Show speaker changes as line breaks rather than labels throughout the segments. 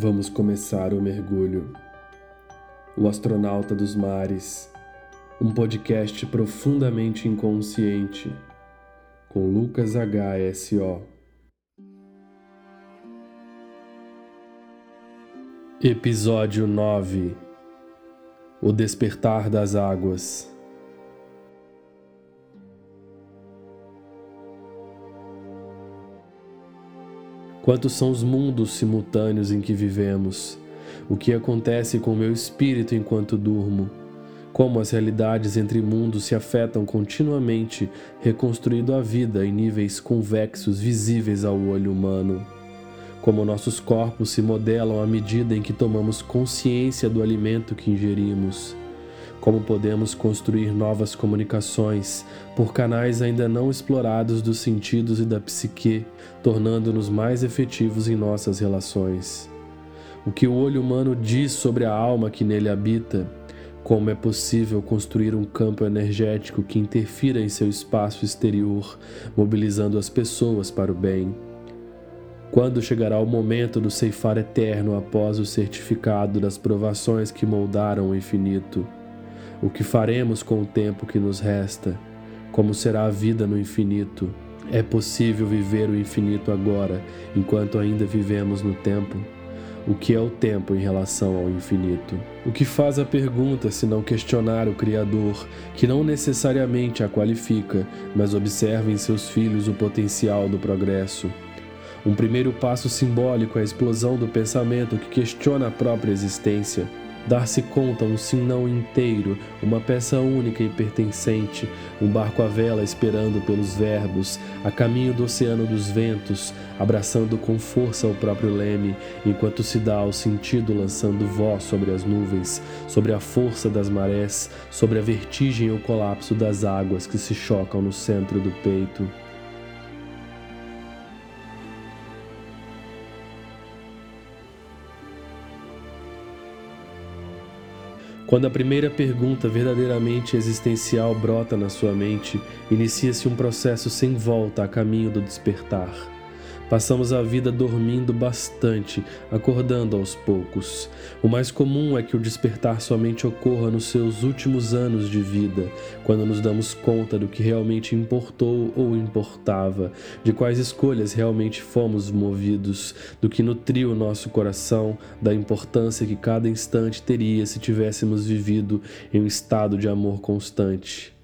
Vamos começar o mergulho. O Astronauta dos Mares, um podcast profundamente inconsciente, com Lucas HSO. Episódio 9 O Despertar das Águas. Quantos são os mundos simultâneos em que vivemos? O que acontece com o meu espírito enquanto durmo? Como as realidades entre mundos se afetam continuamente, reconstruindo a vida em níveis convexos visíveis ao olho humano? Como nossos corpos se modelam à medida em que tomamos consciência do alimento que ingerimos? Como podemos construir novas comunicações por canais ainda não explorados dos sentidos e da psique, tornando-nos mais efetivos em nossas relações. O que o olho humano diz sobre a alma que nele habita, como é possível construir um campo energético que interfira em seu espaço exterior, mobilizando as pessoas para o bem. Quando chegará o momento do ceifar eterno após o certificado das provações que moldaram o infinito? O que faremos com o tempo que nos resta? Como será a vida no infinito? É possível viver o infinito agora, enquanto ainda vivemos no tempo? O que é o tempo em relação ao infinito? O que faz a pergunta se não questionar o Criador, que não necessariamente a qualifica, mas observa em seus filhos o potencial do progresso? Um primeiro passo simbólico é a explosão do pensamento que questiona a própria existência dar-se conta um sinão inteiro, uma peça única e pertencente, um barco à vela esperando pelos verbos, a caminho do oceano dos ventos, abraçando com força o próprio leme, enquanto se dá ao sentido lançando voz sobre as nuvens, sobre a força das marés, sobre a vertigem e o colapso das águas que se chocam no centro do peito. Quando a primeira pergunta verdadeiramente existencial brota na sua mente, inicia-se um processo sem volta a caminho do despertar. Passamos a vida dormindo bastante, acordando aos poucos. O mais comum é que o despertar somente ocorra nos seus últimos anos de vida, quando nos damos conta do que realmente importou ou importava, de quais escolhas realmente fomos movidos, do que nutriu o nosso coração, da importância que cada instante teria se tivéssemos vivido em um estado de amor constante.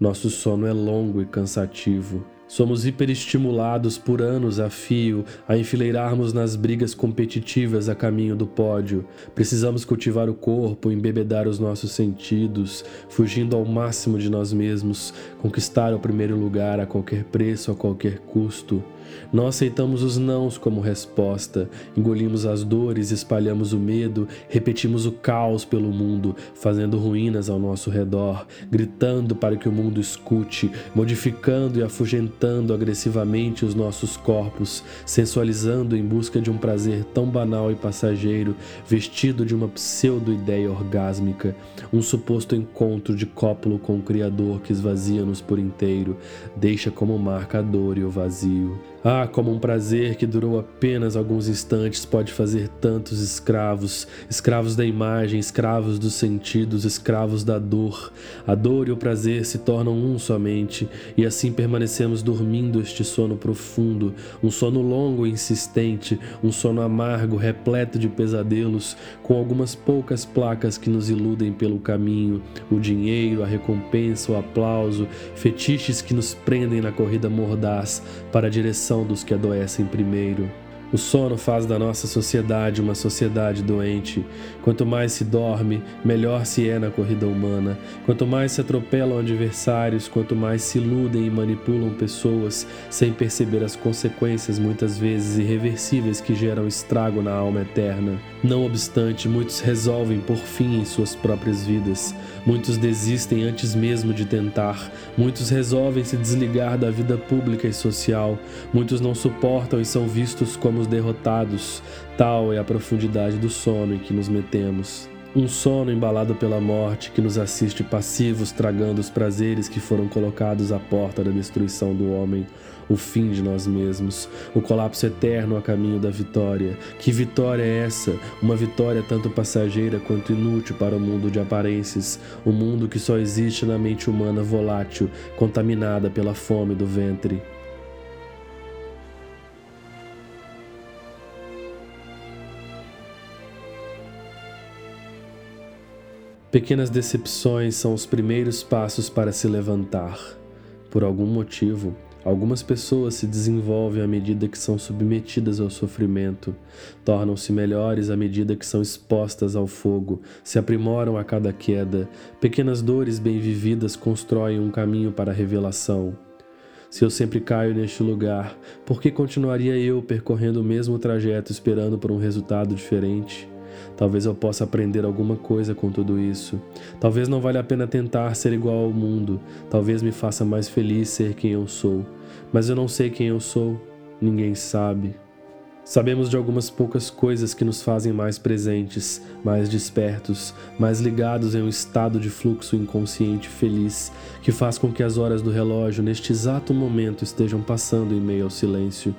Nosso sono é longo e cansativo. Somos hiperestimulados por anos a fio a enfileirarmos nas brigas competitivas a caminho do pódio. Precisamos cultivar o corpo, embebedar os nossos sentidos, fugindo ao máximo de nós mesmos, conquistar o primeiro lugar a qualquer preço, a qualquer custo. Não aceitamos os nãos como resposta, engolimos as dores, espalhamos o medo, repetimos o caos pelo mundo, fazendo ruínas ao nosso redor, gritando para que o mundo escute, modificando e afugentando agressivamente os nossos corpos, sensualizando em busca de um prazer tão banal e passageiro, vestido de uma pseudo-ideia orgásmica, um suposto encontro de cópulo com o Criador que esvazia-nos por inteiro, deixa como marca a dor e o vazio. Ah, como um prazer que durou apenas alguns instantes pode fazer tantos escravos, escravos da imagem, escravos dos sentidos, escravos da dor. A dor e o prazer se tornam um somente, e assim permanecemos dormindo este sono profundo, um sono longo e insistente, um sono amargo, repleto de pesadelos, com algumas poucas placas que nos iludem pelo caminho, o dinheiro, a recompensa, o aplauso, fetiches que nos prendem na corrida mordaz para a direção dos que adoecem primeiro. O sono faz da nossa sociedade uma sociedade doente. Quanto mais se dorme, melhor se é na corrida humana. Quanto mais se atropelam adversários, quanto mais se iludem e manipulam pessoas sem perceber as consequências muitas vezes irreversíveis que geram estrago na alma eterna. Não obstante, muitos resolvem por fim em suas próprias vidas. Muitos desistem antes mesmo de tentar. Muitos resolvem se desligar da vida pública e social. Muitos não suportam e são vistos como os derrotados. Tal é a profundidade do sono em que nos metemos. Um sono embalado pela morte que nos assiste passivos, tragando os prazeres que foram colocados à porta da destruição do homem. o fim de nós mesmos, o colapso eterno a caminho da vitória. Que vitória é essa? Uma vitória tanto passageira quanto inútil para o mundo de aparências, o um mundo que só existe na mente humana volátil, contaminada pela fome do ventre. Pequenas decepções são os primeiros passos para se levantar. Por algum motivo, algumas pessoas se desenvolvem à medida que são submetidas ao sofrimento, tornam-se melhores à medida que são expostas ao fogo, se aprimoram a cada queda. Pequenas dores bem vividas constroem um caminho para a revelação. Se eu sempre caio neste lugar, por que continuaria eu percorrendo o mesmo trajeto esperando por um resultado diferente? Talvez eu possa aprender alguma coisa com tudo isso. Talvez não valha a pena tentar ser igual ao mundo. Talvez me faça mais feliz ser quem eu sou. Mas eu não sei quem eu sou. Ninguém sabe. Sabemos de algumas poucas coisas que nos fazem mais presentes, mais despertos, mais ligados em um estado de fluxo inconsciente feliz, que faz com que as horas do relógio neste exato momento estejam passando em meio ao silêncio.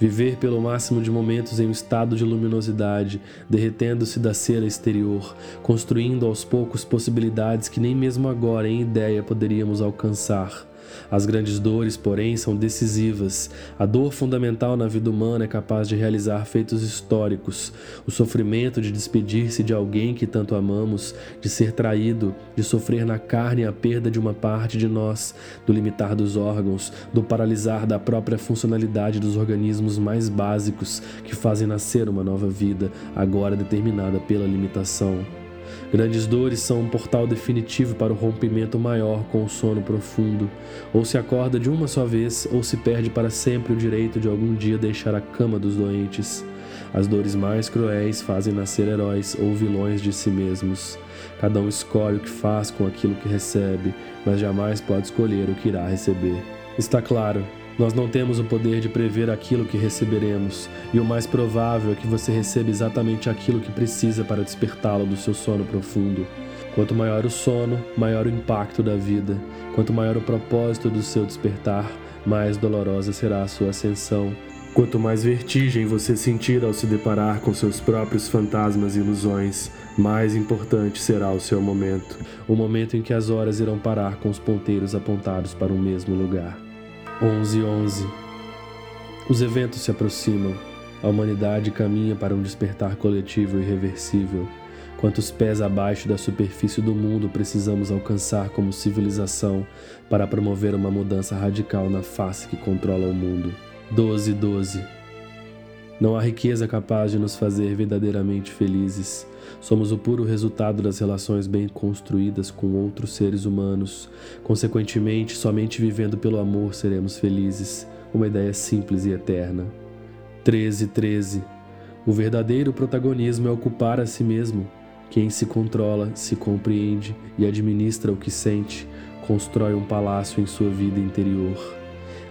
Viver pelo máximo de momentos em um estado de luminosidade, derretendo-se da cera exterior, construindo aos poucos possibilidades que nem mesmo agora em ideia poderíamos alcançar. As grandes dores, porém, são decisivas. A dor fundamental na vida humana é capaz de realizar feitos históricos. O sofrimento de despedir-se de alguém que tanto amamos, de ser traído, de sofrer na carne a perda de uma parte de nós, do limitar dos órgãos, do paralisar da própria funcionalidade dos organismos mais básicos que fazem nascer uma nova vida, agora determinada pela limitação. Grandes dores são um portal definitivo para o rompimento maior com o sono profundo. Ou se acorda de uma só vez, ou se perde para sempre o direito de algum dia deixar a cama dos doentes. As dores mais cruéis fazem nascer heróis ou vilões de si mesmos. Cada um escolhe o que faz com aquilo que recebe, mas jamais pode escolher o que irá receber. Está claro, nós não temos o poder de prever aquilo que receberemos, e o mais provável é que você receba exatamente aquilo que precisa para despertá-lo do seu sono profundo. Quanto maior o sono, maior o impacto da vida. Quanto maior o propósito do seu despertar, mais dolorosa será a sua ascensão. Quanto mais vertigem você sentir ao se deparar com seus próprios fantasmas e ilusões, mais importante será o seu momento, o momento em que as horas irão parar com os ponteiros apontados para o mesmo lugar. 11 11 Os eventos se aproximam. A humanidade caminha para um despertar coletivo irreversível. Quantos pés abaixo da superfície do mundo precisamos alcançar como civilização para promover uma mudança radical na face que controla o mundo? 12 12 Não há riqueza capaz de nos fazer verdadeiramente felizes. Somos o puro resultado das relações bem construídas com outros seres humanos. Consequentemente, somente vivendo pelo amor seremos felizes. Uma ideia simples e eterna. 13, 13. O verdadeiro protagonismo é ocupar a si mesmo. Quem se controla, se compreende e administra o que sente, constrói um palácio em sua vida interior.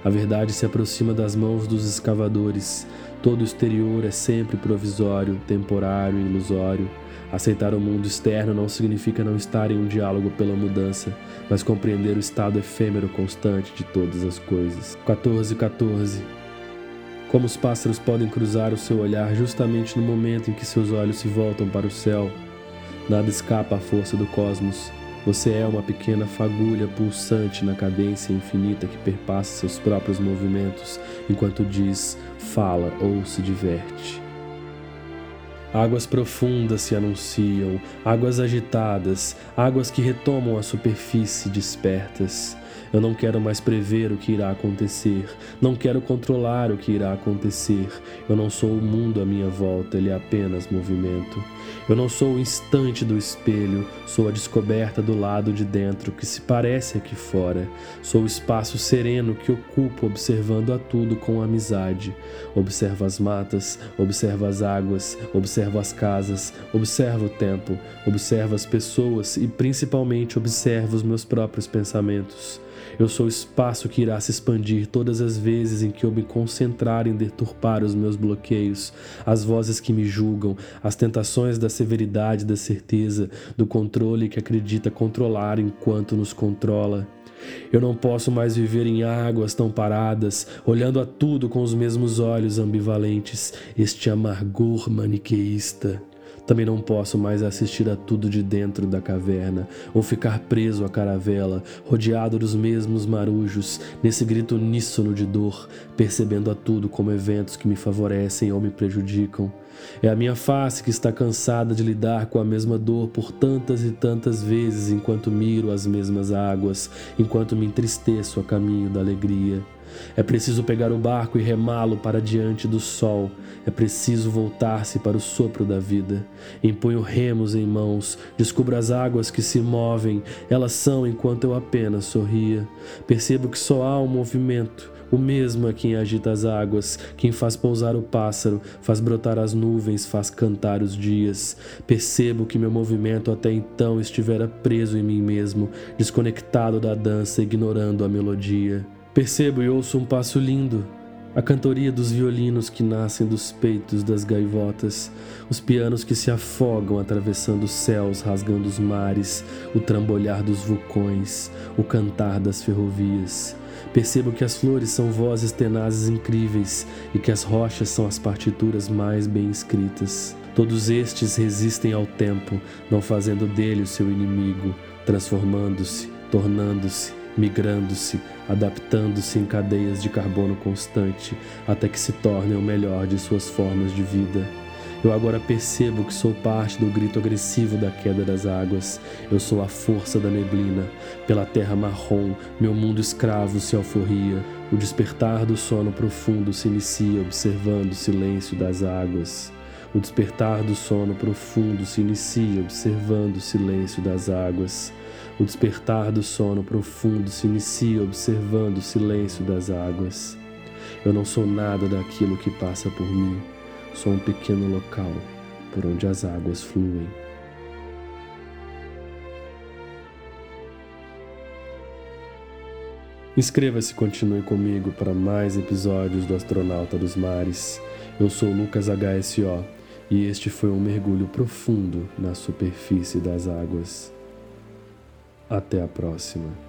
A verdade se aproxima das mãos dos escavadores. Todo exterior é sempre provisório, temporário ilusório. Aceitar o mundo externo não significa não estar em um diálogo pela mudança, mas compreender o estado efêmero constante de todas as coisas. 14, 14. Como os pássaros podem cruzar o seu olhar justamente no momento em que seus olhos se voltam para o céu? Nada escapa à força do cosmos. Você é uma pequena fagulha pulsante na cadência infinita que perpassa seus próprios movimentos enquanto diz, fala ou se diverte. Águas profundas se anunciam, águas agitadas, águas que retomam a superfície despertas. Eu não quero mais prever o que irá acontecer, não quero controlar o que irá acontecer. Eu não sou o mundo à minha volta, ele é apenas movimento. Eu não sou o instante do espelho, sou a descoberta do lado de dentro que se parece aqui fora. Sou o espaço sereno que ocupo observando a tudo com amizade. Observo as matas, observo as águas, observo as casas, observo o tempo, observo as pessoas e principalmente observo os meus próprios pensamentos. Eu sou o espaço que irá se expandir todas as vezes em que eu me concentrar em deturpar os meus bloqueios, as vozes que me julgam, as tentações da severidade, da certeza, do controle que acredita controlar enquanto nos controla. Eu não posso mais viver em águas tão paradas, olhando a tudo com os mesmos olhos ambivalentes, este amargor maniqueísta. Também não posso mais assistir a tudo de dentro da caverna, ou ficar preso à caravela, rodeado dos mesmos marujos, nesse grito uníssono de dor, percebendo a tudo como eventos que me favorecem ou me prejudicam. É a minha face que está cansada de lidar com a mesma dor por tantas e tantas vezes enquanto miro as mesmas águas, enquanto me entristeço a caminho da alegria. É preciso pegar o barco e remá-lo para diante do sol. É preciso voltar-se para o sopro da vida. Empunho remos em mãos, descubro as águas que se movem, elas são enquanto eu apenas sorria. Percebo que só há um movimento, o mesmo é quem agita as águas, quem faz pousar o pássaro, faz brotar as nuvens, faz cantar os dias. Percebo que meu movimento até então estivera preso em mim mesmo, desconectado da dança, ignorando a melodia. Percebo e ouço um passo lindo, a cantoria dos violinos que nascem dos peitos das gaivotas, os pianos que se afogam atravessando os céus, rasgando os mares, o trambolhar dos vulcões, o cantar das ferrovias. Percebo que as flores são vozes tenazes incríveis e que as rochas são as partituras mais bem escritas. Todos estes resistem ao tempo, não fazendo dele o seu inimigo, transformando-se, tornando-se, migrando-se, adaptando-se em cadeias de carbono constante, até que se tornem o melhor de suas formas de vida. Eu agora percebo que sou parte do grito agressivo da queda das águas. Eu sou a força da neblina. Pela terra marrom, meu mundo escravo se alforria. O despertar do sono profundo se inicia observando o silêncio das águas. O despertar do sono profundo se inicia observando o silêncio das águas. O despertar do sono profundo se inicia observando o silêncio das águas. Eu não sou nada daquilo que passa por mim, sou um pequeno local por onde as águas fluem. Inscreva-se e continue comigo para mais episódios do Astronauta dos Mares. Eu sou Lucas HSO e este foi um mergulho profundo na superfície das águas. Até a próxima.